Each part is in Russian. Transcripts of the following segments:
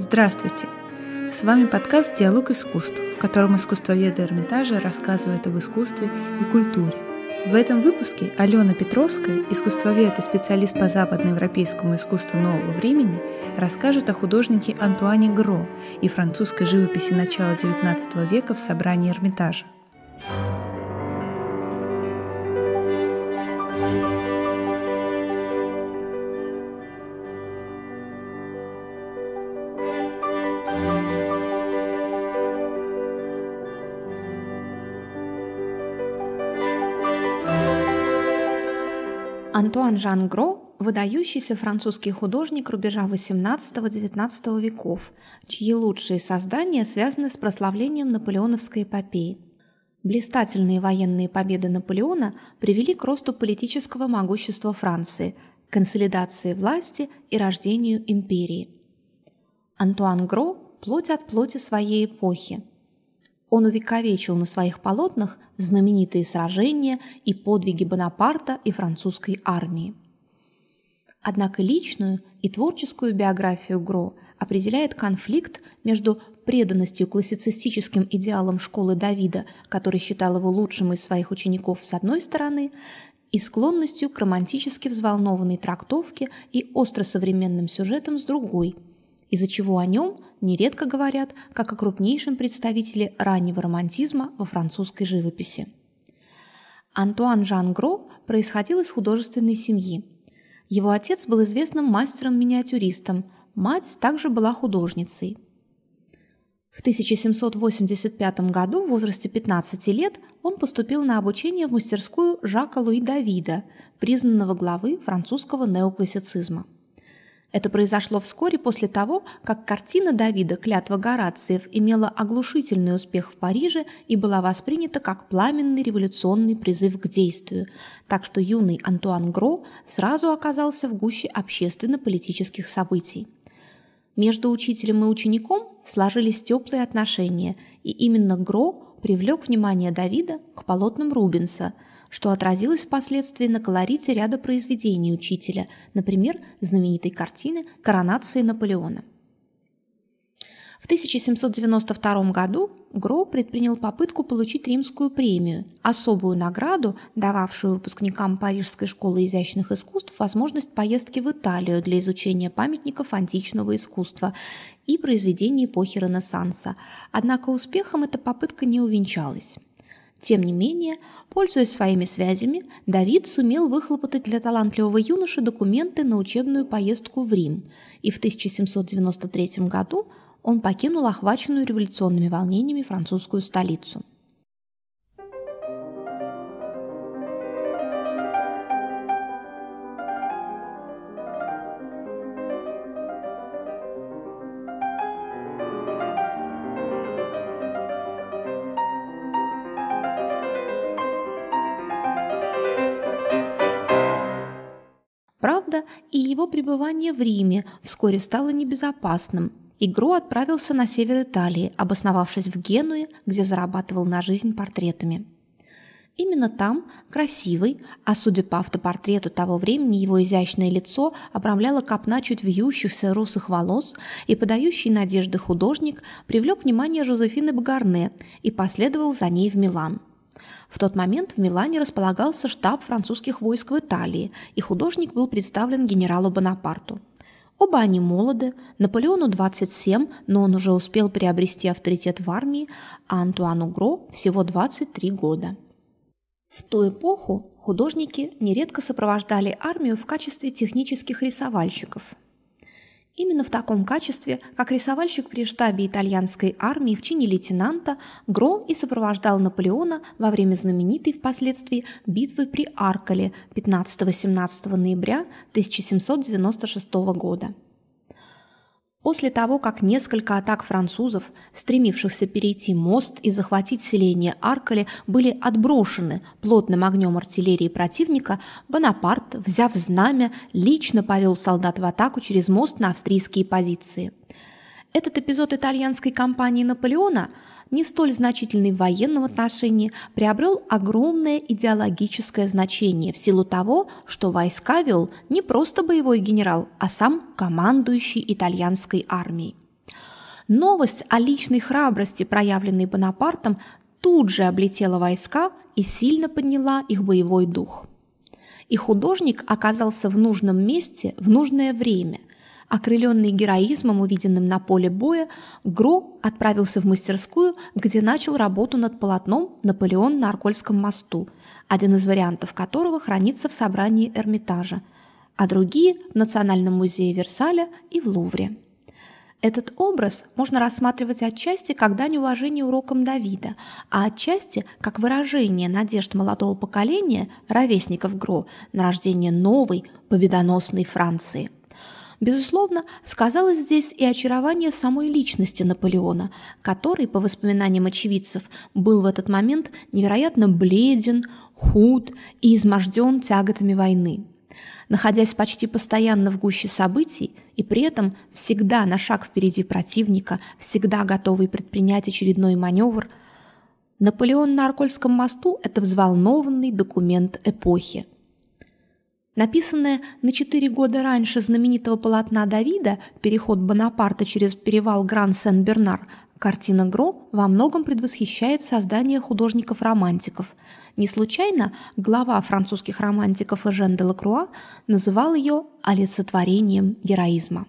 Здравствуйте! С вами подкаст «Диалог искусств», в котором искусствоведы Эрмитажа рассказывают об искусстве и культуре. В этом выпуске Алена Петровская, искусствовед и специалист по западноевропейскому искусству нового времени, расскажет о художнике Антуане Гро и французской живописи начала XIX века в собрании Эрмитажа. Антуан Жан Гро – выдающийся французский художник рубежа XVIII-XIX веков, чьи лучшие создания связаны с прославлением наполеоновской эпопеи. Блистательные военные победы Наполеона привели к росту политического могущества Франции, консолидации власти и рождению империи. Антуан Гро – плоть от плоти своей эпохи – он увековечил на своих полотнах знаменитые сражения и подвиги Бонапарта и французской армии. Однако личную и творческую биографию Гро определяет конфликт между преданностью классицистическим идеалам школы Давида, который считал его лучшим из своих учеников с одной стороны, и склонностью к романтически взволнованной трактовке и остросовременным сюжетам с другой – из-за чего о нем нередко говорят как о крупнейшем представителе раннего романтизма во французской живописи. Антуан Жан Гро происходил из художественной семьи. Его отец был известным мастером-миниатюристом, мать также была художницей. В 1785 году, в возрасте 15 лет, он поступил на обучение в мастерскую Жака Луи Давида, признанного главы французского неоклассицизма. Это произошло вскоре после того, как картина Давида «Клятва Горациев» имела оглушительный успех в Париже и была воспринята как пламенный революционный призыв к действию, так что юный Антуан Гро сразу оказался в гуще общественно-политических событий. Между учителем и учеником сложились теплые отношения, и именно Гро привлек внимание Давида к полотнам Рубенса – что отразилось впоследствии на колорите ряда произведений учителя, например, знаменитой картины «Коронации Наполеона». В 1792 году Гро предпринял попытку получить римскую премию, особую награду, дававшую выпускникам Парижской школы изящных искусств возможность поездки в Италию для изучения памятников античного искусства и произведений эпохи Ренессанса. Однако успехом эта попытка не увенчалась. Тем не менее, пользуясь своими связями, Давид сумел выхлопотать для талантливого юноши документы на учебную поездку в Рим, и в 1793 году он покинул охваченную революционными волнениями французскую столицу. Пребывание в Риме вскоре стало небезопасным, и отправился на север Италии, обосновавшись в Генуе, где зарабатывал на жизнь портретами. Именно там красивый, а судя по автопортрету того времени, его изящное лицо обрамляло копна чуть вьющихся русых волос, и подающий надежды художник привлек внимание Жозефины Багарне и последовал за ней в Милан – в тот момент в Милане располагался штаб французских войск в Италии, и художник был представлен генералу Бонапарту. Оба они молоды, Наполеону 27, но он уже успел приобрести авторитет в армии, а Антуану Гро всего 23 года. В ту эпоху художники нередко сопровождали армию в качестве технических рисовальщиков – Именно в таком качестве, как рисовальщик при штабе итальянской армии в чине лейтенанта, Гро и сопровождал Наполеона во время знаменитой впоследствии битвы при Аркале 15-17 ноября 1796 года. После того, как несколько атак французов, стремившихся перейти мост и захватить селение Аркали, были отброшены плотным огнем артиллерии противника, Бонапарт, взяв знамя, лично повел солдат в атаку через мост на австрийские позиции. Этот эпизод итальянской кампании Наполеона – не столь значительный в военном отношении, приобрел огромное идеологическое значение в силу того, что войска вел не просто боевой генерал, а сам командующий итальянской армией. Новость о личной храбрости, проявленной Бонапартом, тут же облетела войска и сильно подняла их боевой дух. И художник оказался в нужном месте в нужное время. Окрыленный героизмом, увиденным на поле боя, Гро отправился в мастерскую, где начал работу над полотном «Наполеон на Аркольском мосту», один из вариантов которого хранится в собрании Эрмитажа, а другие – в Национальном музее Версаля и в Лувре. Этот образ можно рассматривать отчасти как дань уважения урокам Давида, а отчасти как выражение надежд молодого поколения, ровесников Гро, на рождение новой, победоносной Франции. Безусловно, сказалось здесь и очарование самой личности Наполеона, который, по воспоминаниям очевидцев, был в этот момент невероятно бледен, худ и изможден тяготами войны – находясь почти постоянно в гуще событий и при этом всегда на шаг впереди противника, всегда готовый предпринять очередной маневр, Наполеон на Аркольском мосту – это взволнованный документ эпохи. Написанная на четыре года раньше знаменитого полотна Давида «Переход Бонапарта через перевал Гран-Сен-Бернар» картина Гро во многом предвосхищает создание художников-романтиков – не случайно глава французских романтиков Эжен де Лакруа называл ее олицетворением героизма.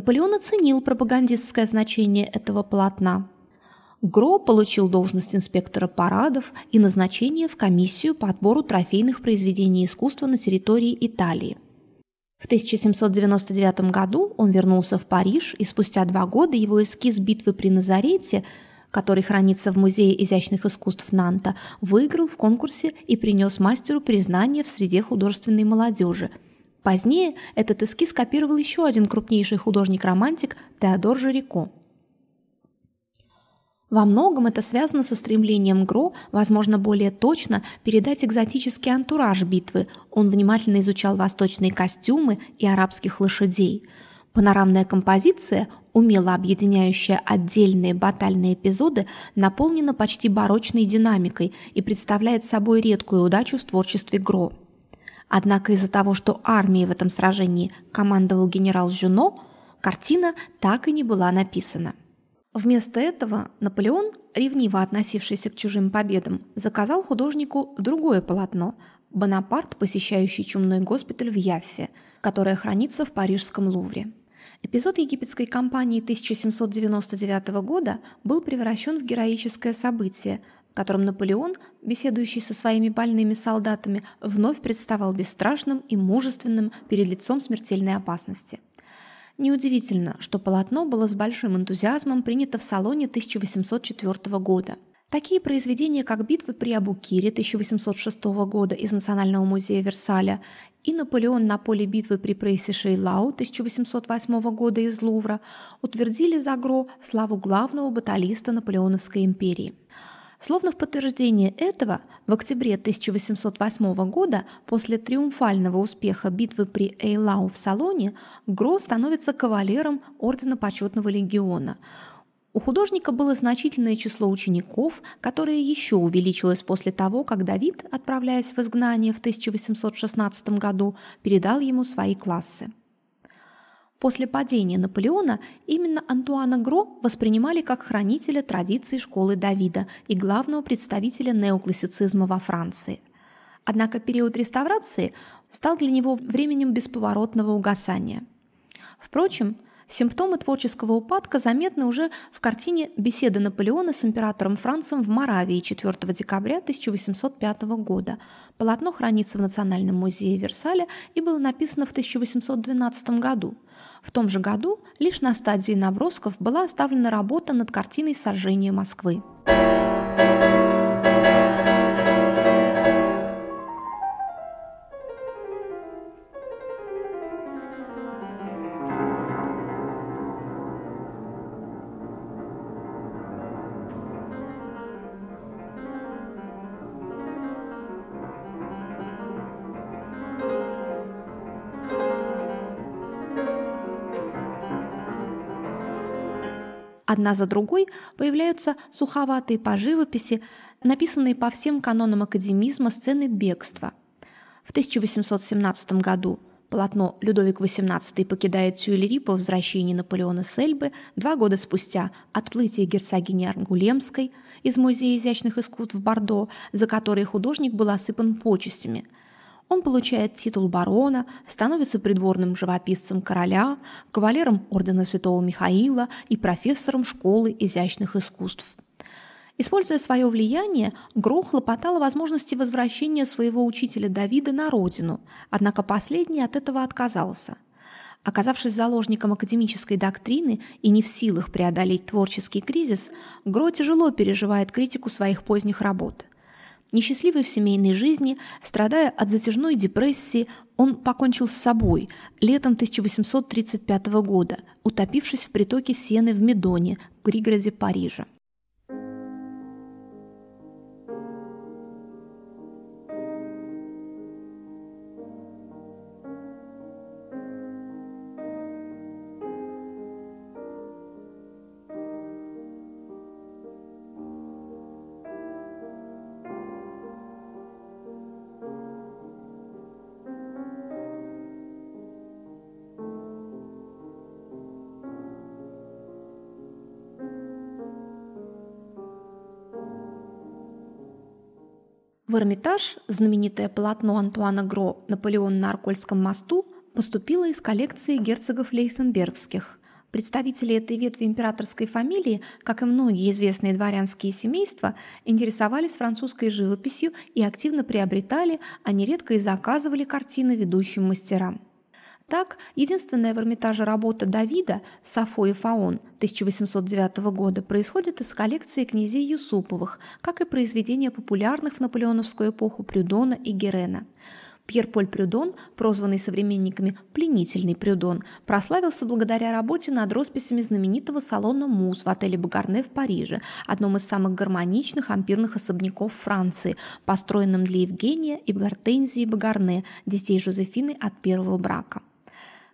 Наполеон оценил пропагандистское значение этого полотна. Гро получил должность инспектора парадов и назначение в комиссию по отбору трофейных произведений искусства на территории Италии. В 1799 году он вернулся в Париж, и спустя два года его эскиз битвы при Назарете, который хранится в Музее изящных искусств Нанта, выиграл в конкурсе и принес мастеру признание в среде художественной молодежи – Позднее этот эскиз копировал еще один крупнейший художник-романтик Теодор Жирико. Во многом это связано со стремлением Гро, возможно, более точно передать экзотический антураж битвы. Он внимательно изучал восточные костюмы и арабских лошадей. Панорамная композиция, умело объединяющая отдельные батальные эпизоды, наполнена почти барочной динамикой и представляет собой редкую удачу в творчестве Гро. Однако из-за того, что армией в этом сражении командовал генерал Жюно, картина так и не была написана. Вместо этого Наполеон, ревниво относившийся к чужим победам, заказал художнику другое полотно «Бонапарт, посещающий чумной госпиталь в Яффе», которое хранится в Парижском Лувре. Эпизод египетской кампании 1799 года был превращен в героическое событие – котором Наполеон, беседующий со своими больными солдатами, вновь представал бесстрашным и мужественным перед лицом смертельной опасности. Неудивительно, что полотно было с большим энтузиазмом принято в салоне 1804 года. Такие произведения, как «Битвы при Абукире» 1806 года из Национального музея Версаля и «Наполеон на поле битвы при Прейсе Шейлау» 1808 года из Лувра утвердили за Гро славу главного баталиста Наполеоновской империи – Словно в подтверждение этого, в октябре 1808 года, после триумфального успеха битвы при Эйлау в Салоне, Гро становится кавалером Ордена Почетного Легиона. У художника было значительное число учеников, которое еще увеличилось после того, как Давид, отправляясь в изгнание в 1816 году, передал ему свои классы. После падения Наполеона именно Антуана Гро воспринимали как хранителя традиций школы Давида и главного представителя неоклассицизма во Франции. Однако период реставрации стал для него временем бесповоротного угасания. Впрочем, Симптомы творческого упадка заметны уже в картине «Беседа Наполеона с императором Францем в Моравии» 4 декабря 1805 года. Полотно хранится в Национальном музее Версаля и было написано в 1812 году. В том же году лишь на стадии набросков была оставлена работа над картиной «Сожжение Москвы». Одна за другой появляются суховатые по живописи, написанные по всем канонам академизма сцены бегства. В 1817 году полотно «Людовик XVIII покидает Тюильри по возвращении Наполеона с Эльбы», два года спустя «Отплытие герцогини Ангулемской» из Музея изящных искусств в Бордо, за которые художник был осыпан почестями – он получает титул барона, становится придворным живописцем короля, кавалером ордена Святого Михаила и профессором школы изящных искусств. Используя свое влияние, Гро хлопотал о возможности возвращения своего учителя Давида на родину, однако последний от этого отказался. Оказавшись заложником академической доктрины и не в силах преодолеть творческий кризис, Гро тяжело переживает критику своих поздних работ. Несчастливый в семейной жизни, страдая от затяжной депрессии, он покончил с собой летом 1835 года, утопившись в притоке Сены в Медоне, в пригороде Парижа. В Эрмитаж знаменитое полотно Антуана Гро «Наполеон на Аркольском мосту» поступило из коллекции герцогов Лейхтенбергских. Представители этой ветви императорской фамилии, как и многие известные дворянские семейства, интересовались французской живописью и активно приобретали, а нередко и заказывали картины ведущим мастерам. Так, единственная в Эрмитаже работа Давида «Сафо и Фаон» 1809 года происходит из коллекции князей Юсуповых, как и произведения популярных в наполеоновскую эпоху Прюдона и Герена. Пьер-Поль Прюдон, прозванный современниками «пленительный Прюдон», прославился благодаря работе над росписями знаменитого салона «Муз» в отеле Багарне в Париже, одном из самых гармоничных ампирных особняков Франции, построенном для Евгения и Гортензии Багарне, детей Жозефины от первого брака.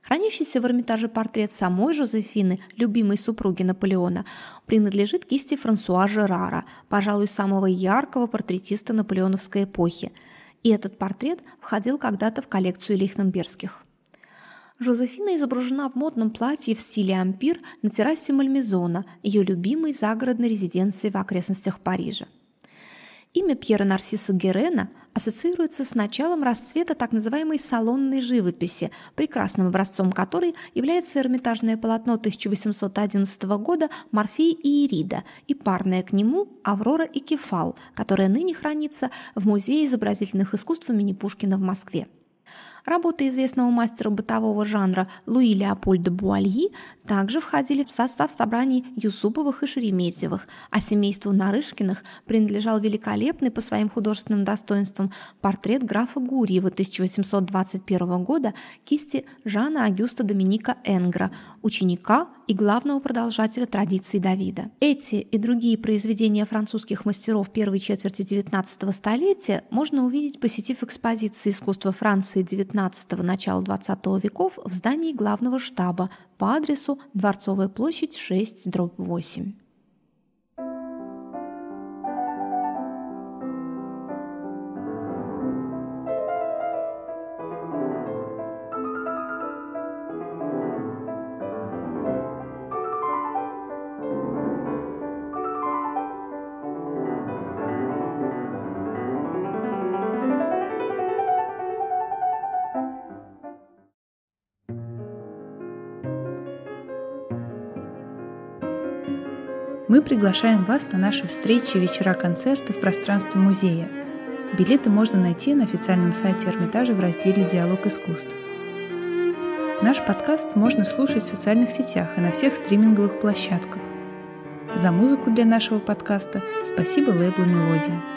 Хранящийся в Эрмитаже портрет самой Жозефины, любимой супруги Наполеона, принадлежит кисти Франсуа Жерара, пожалуй, самого яркого портретиста наполеоновской эпохи. И этот портрет входил когда-то в коллекцию Лихтенбергских. Жозефина изображена в модном платье в стиле ампир на террасе Мальмезона, ее любимой загородной резиденции в окрестностях Парижа. Имя Пьера Нарсиса Герена ассоциируется с началом расцвета так называемой салонной живописи, прекрасным образцом которой является эрмитажное полотно 1811 года «Морфей и Ирида» и парное к нему «Аврора и Кефал», которое ныне хранится в Музее изобразительных искусств имени Пушкина в Москве. Работы известного мастера бытового жанра Луи Леопольда Буальи также входили в состав собраний Юсуповых и Шереметьевых, а семейству Нарышкиных принадлежал великолепный по своим художественным достоинствам портрет графа Гурьева 1821 года кисти Жана Агюста Доминика Энгра, ученика и главного продолжателя традиций Давида. Эти и другие произведения французских мастеров первой четверти XIX столетия можно увидеть, посетив экспозиции искусства Франции XIX – начала XX веков в здании главного штаба по адресу Дворцовая площадь 6, дробь 8. Мы приглашаем вас на наши встречи, вечера, концерты в пространстве музея. Билеты можно найти на официальном сайте Эрмитажа в разделе «Диалог искусств». Наш подкаст можно слушать в социальных сетях и на всех стриминговых площадках. За музыку для нашего подкаста спасибо лейблу «Мелодия».